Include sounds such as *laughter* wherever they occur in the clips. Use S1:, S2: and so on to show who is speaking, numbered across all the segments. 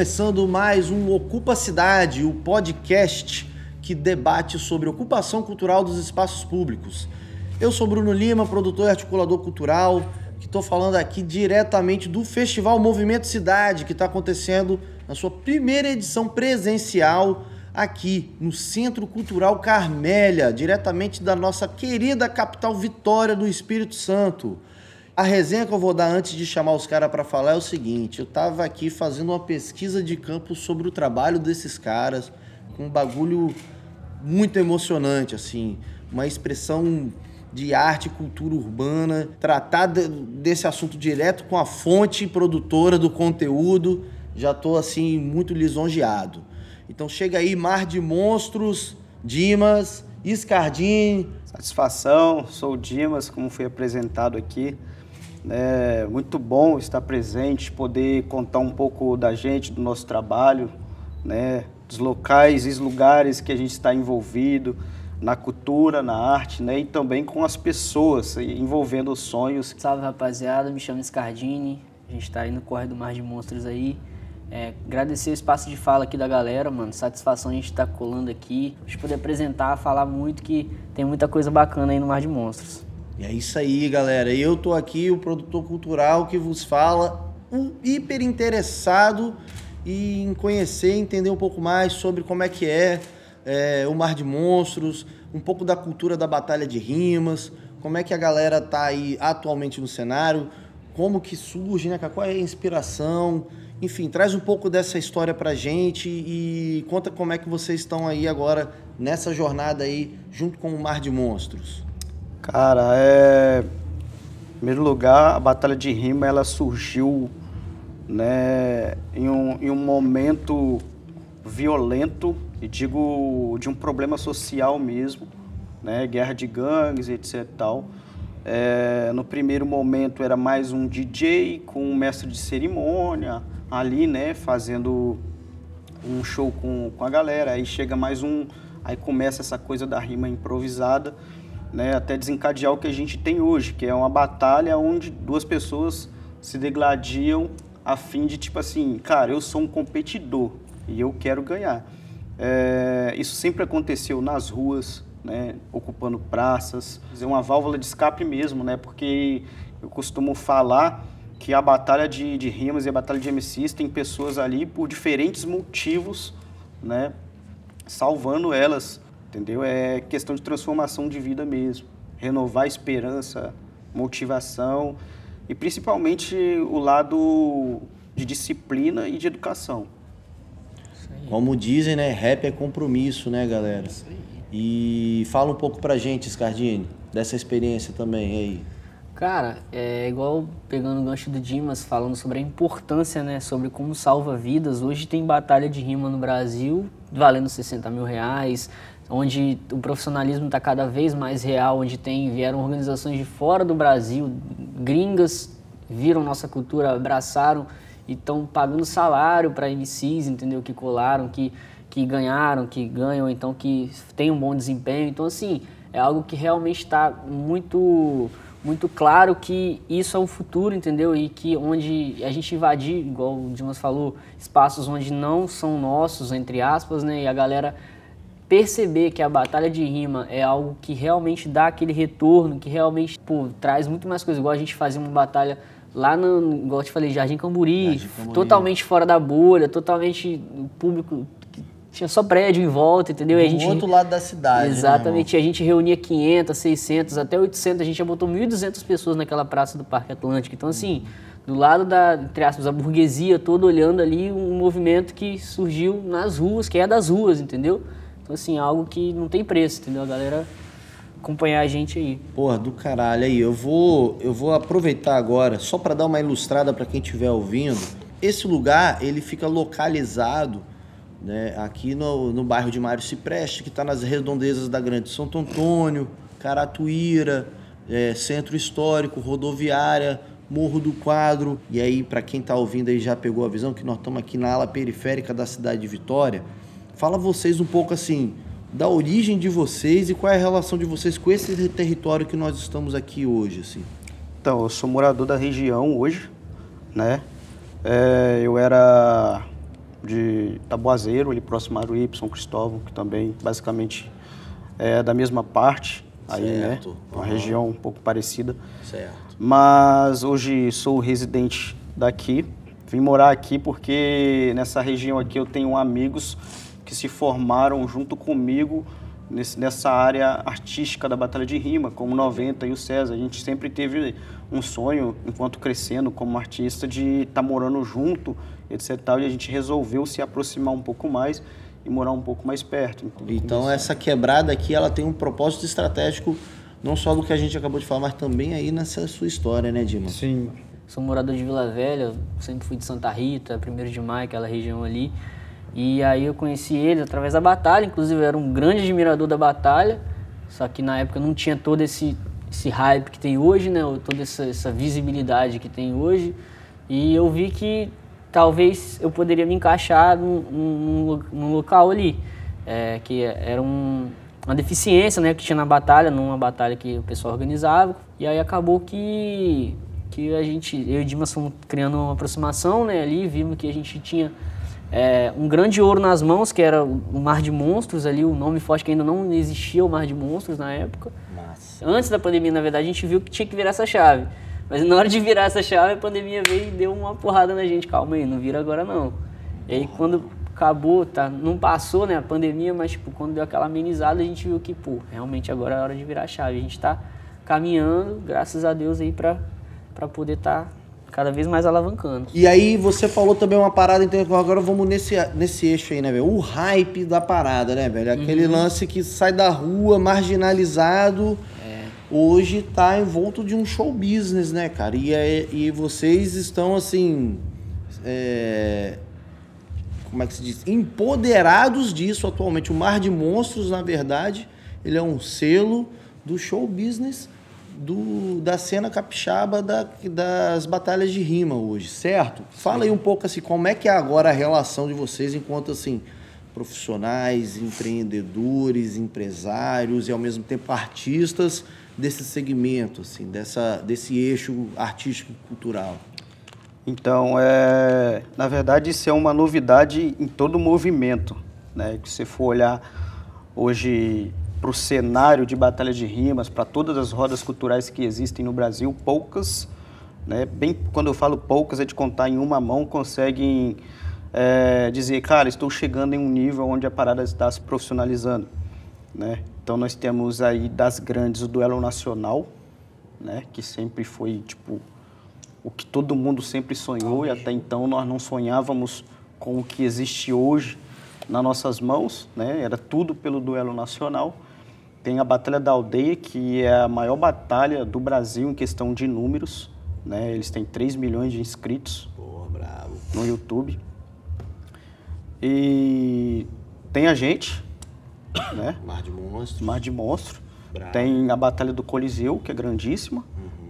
S1: começando mais um Ocupa Cidade, o podcast que debate sobre ocupação cultural dos espaços públicos. Eu sou Bruno Lima, produtor e articulador cultural, que estou falando aqui diretamente do Festival Movimento Cidade, que está acontecendo na sua primeira edição presencial aqui no Centro Cultural Carmélia, diretamente da nossa querida capital Vitória do Espírito Santo. A resenha que eu vou dar antes de chamar os caras para falar é o seguinte: eu estava aqui fazendo uma pesquisa de campo sobre o trabalho desses caras, com um bagulho muito emocionante, assim, uma expressão de arte e cultura urbana, tratar de, desse assunto direto com a fonte produtora do conteúdo, já estou assim muito lisonjeado. Então chega aí Mar de Monstros, Dimas, Scardini.
S2: Satisfação, sou o Dimas, como foi apresentado aqui. É muito bom estar presente, poder contar um pouco da gente, do nosso trabalho, né, dos locais e lugares que a gente está envolvido, na cultura, na arte, né, e também com as pessoas, envolvendo os sonhos.
S3: Salve rapaziada, me chamo Scardini, a gente está aí no Corre do Mar de Monstros aí. É, agradecer o espaço de fala aqui da galera, mano. Satisfação a gente estar tá colando aqui. A gente poder apresentar, falar muito, que tem muita coisa bacana aí no Mar de Monstros.
S1: E é isso aí, galera. Eu tô aqui, o produtor cultural que vos fala, um hiper interessado em conhecer, entender um pouco mais sobre como é que é, é o Mar de Monstros, um pouco da cultura da batalha de rimas, como é que a galera tá aí atualmente no cenário, como que surge, né, Qual é a inspiração? Enfim, traz um pouco dessa história pra gente e conta como é que vocês estão aí agora nessa jornada aí junto com o Mar de Monstros.
S2: Cara, é... Em primeiro lugar, a Batalha de Rima, ela surgiu né, em, um, em um momento violento, e digo de um problema social mesmo, né, guerra de gangues, etc tal. É, no primeiro momento era mais um DJ com um mestre de cerimônia ali, né, fazendo um show com, com a galera. Aí chega mais um, aí começa essa coisa da rima improvisada né, até desencadear o que a gente tem hoje, que é uma batalha onde duas pessoas se degladiam a fim de, tipo assim, cara, eu sou um competidor e eu quero ganhar. É, isso sempre aconteceu nas ruas, né, ocupando praças, é uma válvula de escape mesmo, né, porque eu costumo falar que a batalha de, de rimas e a batalha de MCs tem pessoas ali por diferentes motivos, né, salvando elas entendeu? É questão de transformação de vida mesmo, renovar a esperança, motivação e principalmente o lado de disciplina e de educação.
S1: Como dizem, né? Rap é compromisso, né, galera? E fala um pouco pra gente, Scardini, dessa experiência também aí.
S3: Cara, é igual pegando o gancho do Dimas, falando sobre a importância, né, sobre como salva vidas. Hoje tem batalha de rima no Brasil, valendo 60 mil reais, onde o profissionalismo está cada vez mais real, onde tem vieram organizações de fora do Brasil, gringas, viram nossa cultura, abraçaram e estão pagando salário para MCs, entendeu? Que colaram, que, que ganharam, que ganham, então que tem um bom desempenho. Então, assim, é algo que realmente está muito muito claro que isso é o futuro, entendeu? E que onde a gente invadir, igual o Dimas falou, espaços onde não são nossos, entre aspas, né? E a galera perceber que a batalha de rima é algo que realmente dá aquele retorno, que realmente pô, traz muito mais coisa. Igual a gente fazia uma batalha lá no, igual eu te falei, Jardim Camburi, Jardim Camburi, totalmente fora da bolha, totalmente o público tinha só prédio em volta, entendeu?
S1: Do
S3: a gente,
S1: outro lado da cidade.
S3: Né, Exatamente, né, a gente reunia 500, 600, até 800, a gente já botou 1.200 pessoas naquela praça do Parque Atlântico. Então, assim, do lado da, entre aspas, a burguesia toda olhando ali um movimento que surgiu nas ruas, que é das ruas, entendeu? Então, assim, algo que não tem preço, entendeu? A galera acompanhar a gente aí.
S1: Porra, do caralho aí. Eu vou, eu vou aproveitar agora, só para dar uma ilustrada para quem estiver ouvindo. Esse lugar, ele fica localizado né, aqui no, no bairro de Mário Cipreste, que está nas redondezas da Grande Santo Antônio, Caratuíra, é, Centro Histórico, Rodoviária, Morro do Quadro. E aí, para quem está ouvindo aí já pegou a visão que nós estamos aqui na ala periférica da cidade de Vitória. Fala vocês um pouco assim da origem de vocês e qual é a relação de vocês com esse território que nós estamos aqui hoje, assim.
S2: Então, eu sou morador da região hoje, né? É, eu era de Taboazeiro, ali próximo a Aruí, São Cristóvão, que também basicamente é da mesma parte, aí,
S1: Certo.
S2: né? Uma
S1: Aham.
S2: região um pouco parecida.
S1: Certo.
S2: Mas hoje sou residente daqui. Vim morar aqui porque nessa região aqui eu tenho amigos que se formaram junto comigo nesse- nessa área artística da Batalha de Rima, como o 90 e o César. A gente sempre teve um sonho, enquanto crescendo como artista, de estar morando junto, etc. Tal, e a gente resolveu se aproximar um pouco mais e morar um pouco mais perto.
S1: Então essa quebrada aqui, ela tem um propósito estratégico, não só do que a gente acabou de falar, mas também aí nessa sua história, né, Dima?
S2: Sim.
S3: Sou morador de Vila Velha, sempre fui de Santa Rita, 1 de maio, aquela região ali. E aí eu conheci ele através da batalha, inclusive eu era um grande admirador da batalha, só que na época não tinha todo esse, esse hype que tem hoje, né? ou Toda essa, essa visibilidade que tem hoje. E eu vi que talvez eu poderia me encaixar num, num, num local ali, é, que era um, uma deficiência né, que tinha na batalha, numa batalha que o pessoal organizava. E aí acabou que, que a gente, eu e Dimas fomos criando uma aproximação né, ali, vimos que a gente tinha é, um grande ouro nas mãos, que era o Mar de Monstros ali, o nome forte que ainda não existia o Mar de Monstros na época.
S1: Massa.
S3: Antes da pandemia, na verdade, a gente viu que tinha que virar essa chave. Mas na hora de virar essa chave, a pandemia veio e deu uma porrada na gente. Calma aí, não vira agora não. E aí quando acabou, tá, não passou né, a pandemia, mas tipo, quando deu aquela amenizada, a gente viu que, pô, realmente agora é hora de virar a chave. A gente tá caminhando, graças a Deus aí pra poder estar cada vez mais alavancando.
S1: E aí você falou também uma parada, então agora vamos nesse, nesse eixo aí, né, velho? O hype da parada, né, velho? Aquele lance que sai da rua, marginalizado, hoje tá envolto de um show business, né, cara? E, é- e vocês estão, assim, é, como é que se diz? Empoderados disso atualmente. O Mar de Monstros, na verdade, ele é um selo do show business do, da cena capixaba da- das batalhas de rima hoje, certo? Fala aí um pouco assim, como é que é agora a relação de vocês enquanto assim profissionais, empreendedores, empresários e ao mesmo tempo artistas desse segmento, assim, dessa, desse eixo artístico cultural.
S2: Então, é, na verdade, isso é uma novidade em todo o movimento. Né? Que se for olhar hoje para o cenário de batalha de rimas, para todas as rodas culturais que existem no Brasil, poucas, né? bem, quando eu falo poucas, é de contar em uma mão, conseguem é, dizer, cara, estou chegando em um nível onde a parada está se profissionalizando. Né? Então, nós temos aí das grandes o duelo nacional, né? que sempre foi, tipo, o que todo mundo sempre sonhou e até então nós não sonhávamos com o que existe hoje nas nossas mãos, né? Era tudo pelo duelo nacional. Tem a Batalha da Aldeia, que é a maior batalha do Brasil em questão de números, né? Eles têm 3 milhões de inscritos
S1: Porra, bravo.
S2: no YouTube. E tem a gente, né?
S1: Mar de Monstros.
S2: Mar de Monstro.
S1: Bravo.
S2: Tem a Batalha do Coliseu, que é grandíssima.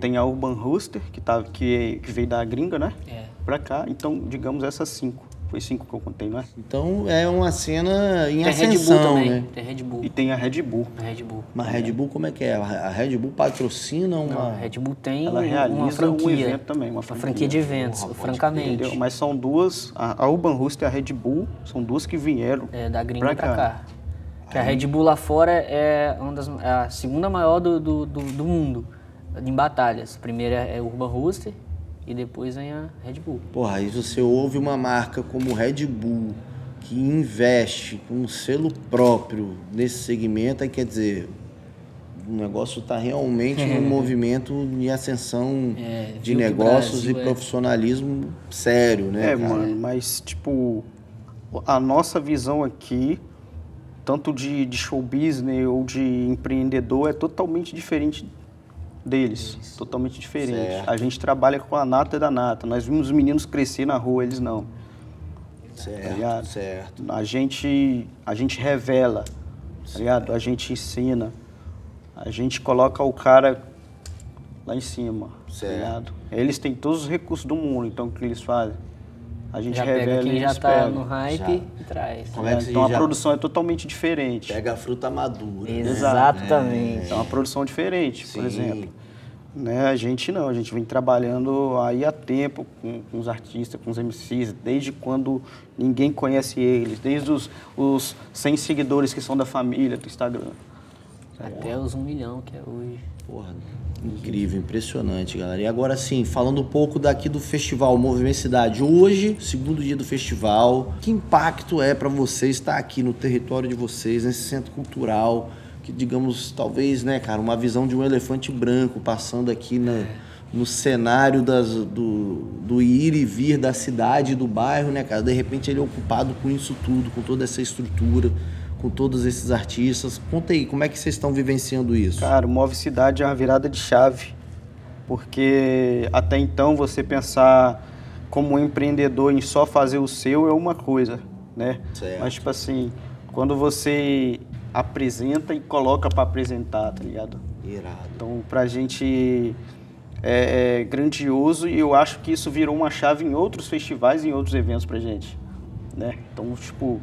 S2: Tem a Urban Rooster, que, tá, que, que veio da gringa, né?
S3: É.
S2: Pra cá. Então, digamos, essas cinco. Foi cinco que eu contei, não é?
S1: Então é uma cena em
S3: Tem Red Bull
S1: ascensão,
S3: também,
S1: né?
S3: tem Red Bull.
S2: E tem a Red Bull.
S3: A Red Bull.
S1: Mas a Red Bull como é que é? A Red Bull patrocina uma...
S3: Não, a Red Bull tem
S2: Ela
S3: uma
S2: realiza
S3: franquia.
S2: um evento também, uma
S3: Uma
S2: franquia.
S3: franquia de eventos,
S1: Porra,
S3: francamente.
S2: Entendeu? Mas são duas, a, Urban Rooster e a Red Bull, são duas que vieram.
S3: É, da gringa
S2: Pra
S3: pra,
S2: cá.
S3: cá. Que a Red Bull lá fora é, uma das, é a segunda maior do, do, do, do mundo em batalhas. A primeira é o Urban Rooster e depois vem a Red Bull.
S1: Porra, aí você ouve uma marca como Red Bull que investe com um selo próprio nesse segmento, aí quer dizer, o negócio está realmente num *laughs* movimento de ascensão
S3: É,
S1: de negócios
S3: Brasil
S1: e
S3: é-
S1: profissionalismo sério, né?
S2: É,
S1: cara?
S2: mano, mas tipo, a nossa visão aqui, tanto de, de show business ou de empreendedor, é totalmente diferente deles. Totalmente diferente.
S1: Certo.
S2: A gente trabalha com a nata da nata. Nós vimos os meninos crescer na rua, eles não. tá
S1: Certo,
S2: ligado?
S1: certo.
S2: A gente, a gente revela, tá? A gente ensina. A gente coloca o cara lá em cima,
S1: Certo.
S2: tá? Eles têm todos os recursos do mundo, então o que eles fazem? A gente
S3: Já
S2: revela
S3: pega quem já tá no hype
S1: Já.
S3: e traz.
S1: Como é que
S2: então a
S1: já-
S2: produção é totalmente diferente.
S1: Pega a fruta madura. né?
S3: Exatamente.
S2: É uma produção diferente, por
S1: Sim.
S2: exemplo. Né, a gente não, a gente vem trabalhando aí há tempo com, com, os artistas, com os MCs, desde quando ninguém conhece eles, desde os, os 100 seguidores que são da família do Instagram.
S3: Até os 1 milhão que é hoje.
S1: Porra, incrível, impressionante, galera. E agora sim, falando um pouco daqui do festival Movimento Cidade. Hoje, segundo dia do festival, que impacto é para você estar aqui no território de vocês, nesse centro cultural? que digamos, talvez, né, cara, uma visão de um elefante branco passando aqui na, no cenário das, do, do ir e vir da cidade, do bairro, né, cara? De repente ele é ocupado com isso tudo, com toda essa estrutura, com todos esses artistas. Conta aí, como é que vocês estão vivenciando isso?
S2: Cara, o Move Cidade é uma virada de chave, porque até então você pensar como um empreendedor em só fazer o seu é uma coisa, né? Certo. Mas, tipo assim, quando você apresenta e coloca para apresentar, tá ligado?
S1: Irado.
S2: Então, pra gente é, é, grandioso e eu acho que isso virou uma chave em outros festivais e em outros eventos pra gente, né? Então, tipo,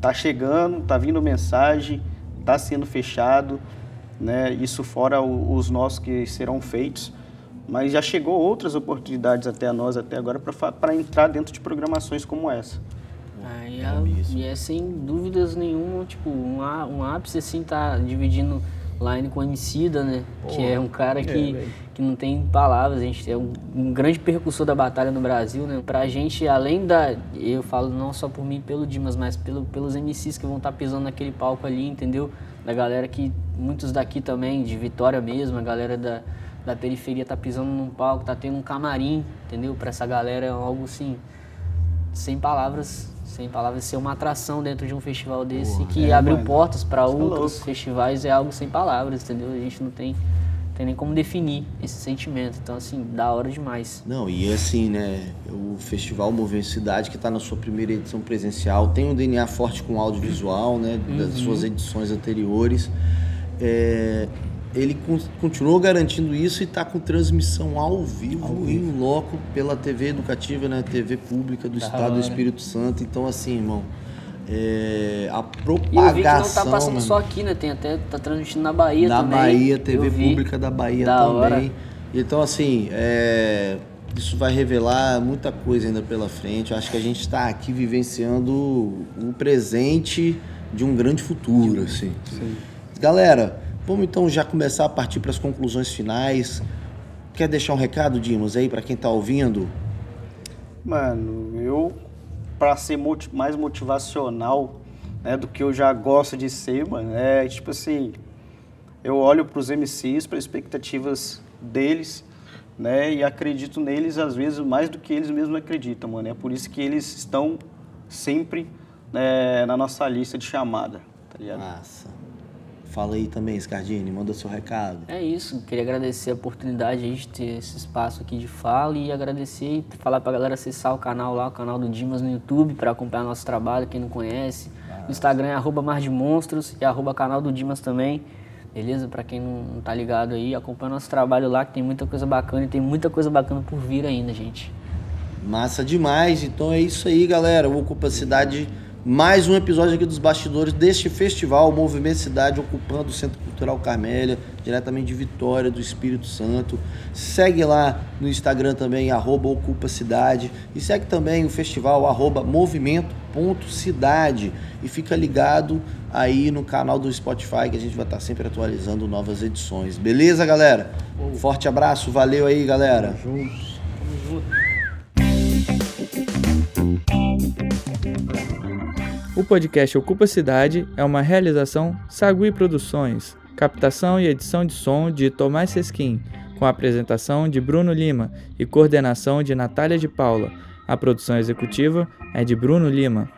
S2: tá chegando, tá vindo mensagem, tá sendo fechado, né? Isso fora o, os nossos que serão feitos, mas já chegou outras oportunidades até a nós até agora para entrar dentro de programações como essa.
S3: Ah, e, é, e é sem dúvidas nenhuma, tipo, um, um ápice assim tá dividindo line com Emicida, né? que é um cara que, é, que não tem palavras, a gente é um, um, grande percussor da batalha no Brasil, né? Pra gente, além da. Eu falo não só por mim pelo Dimas, mas pelo, pelos MCs que vão estar tá pisando naquele palco ali, entendeu? Da galera que. Muitos daqui também, de Vitória mesmo, a galera da, da periferia tá pisando num palco, tá tendo um camarim, entendeu? Pra essa galera é algo assim. Sem palavras sem palavras, ser uma atração dentro de um festival desse Porra, que é, abriu mano. portas para é outros festivais é algo sem palavras, entendeu? A gente não tem, tem nem como definir esse sentimento. Então, assim, da hora demais.
S1: Não, e assim, né? O Festival Movimento Cidade, que está na sua primeira edição presencial, tem um DNA forte com audiovisual, né? Das uhum. suas edições anteriores. É, ele continuou garantindo isso e está com transmissão ao vivo, ao vivo, em loco pela TV educativa, né? TV pública do Estado do Espírito Santo. Então, assim, irmão, é, a propagação... E eu vi que não
S3: tá passando
S1: mano,
S3: só aqui, né? Tem até, tá transmitindo na Bahia
S1: na
S3: também.
S1: Na Bahia, TV pública da Bahia da também. Hora. Então, assim, é, isso vai revelar muita coisa ainda pela frente. Eu acho que a gente está aqui vivenciando o presente de um grande futuro, assim. Sim. Galera... Vamos então já começar a partir para as conclusões finais. Quer deixar um recado, Dimos, aí para quem está ouvindo?
S2: Mano, eu para ser mais motivacional né, do que eu já gosto de ser, mano, é tipo assim, eu olho para os MCs, para expectativas deles, né, e acredito neles às vezes mais do que eles mesmos acreditam, mano. É por isso que eles estão sempre né, na nossa lista de chamada, tá ligado?
S1: Massa. Fala aí também, Scardini, manda seu recado.
S3: É isso, queria agradecer a oportunidade de ter esse espaço aqui de fala e agradecer e falar pra galera acessar o canal lá, o canal do Dimas no YouTube, para acompanhar nosso trabalho, quem não conhece. Ah, no Instagram é arroba Mar de Monstros e arroba canal do Dimas também. Beleza? Para quem não, não tá ligado aí, acompanha nosso trabalho lá, que tem muita coisa bacana e tem muita coisa bacana por vir ainda, gente.
S1: Massa demais. Então é isso aí, galera. O Ocupa Cidade mais um episódio aqui dos bastidores deste festival, Movimento Cidade, ocupando o Centro Cultural Carmélia, diretamente de Vitória, do Espírito Santo. Segue lá no Instagram também, arroba Ocupa Cidade. E segue também o festival, arroba movimento.cidade. E fica ligado aí no canal do Spotify, que a gente vai estar sempre atualizando novas edições. Beleza, galera? Forte abraço, valeu aí, galera. Tamo junto. Tamo junto.
S4: O podcast Ocupa Cidade é uma realização Sagui Produções, captação e edição de som de Tomás Sesquim, com apresentação de Bruno Lima e coordenação de Natália de Paula. A produção executiva é de Bruno Lima.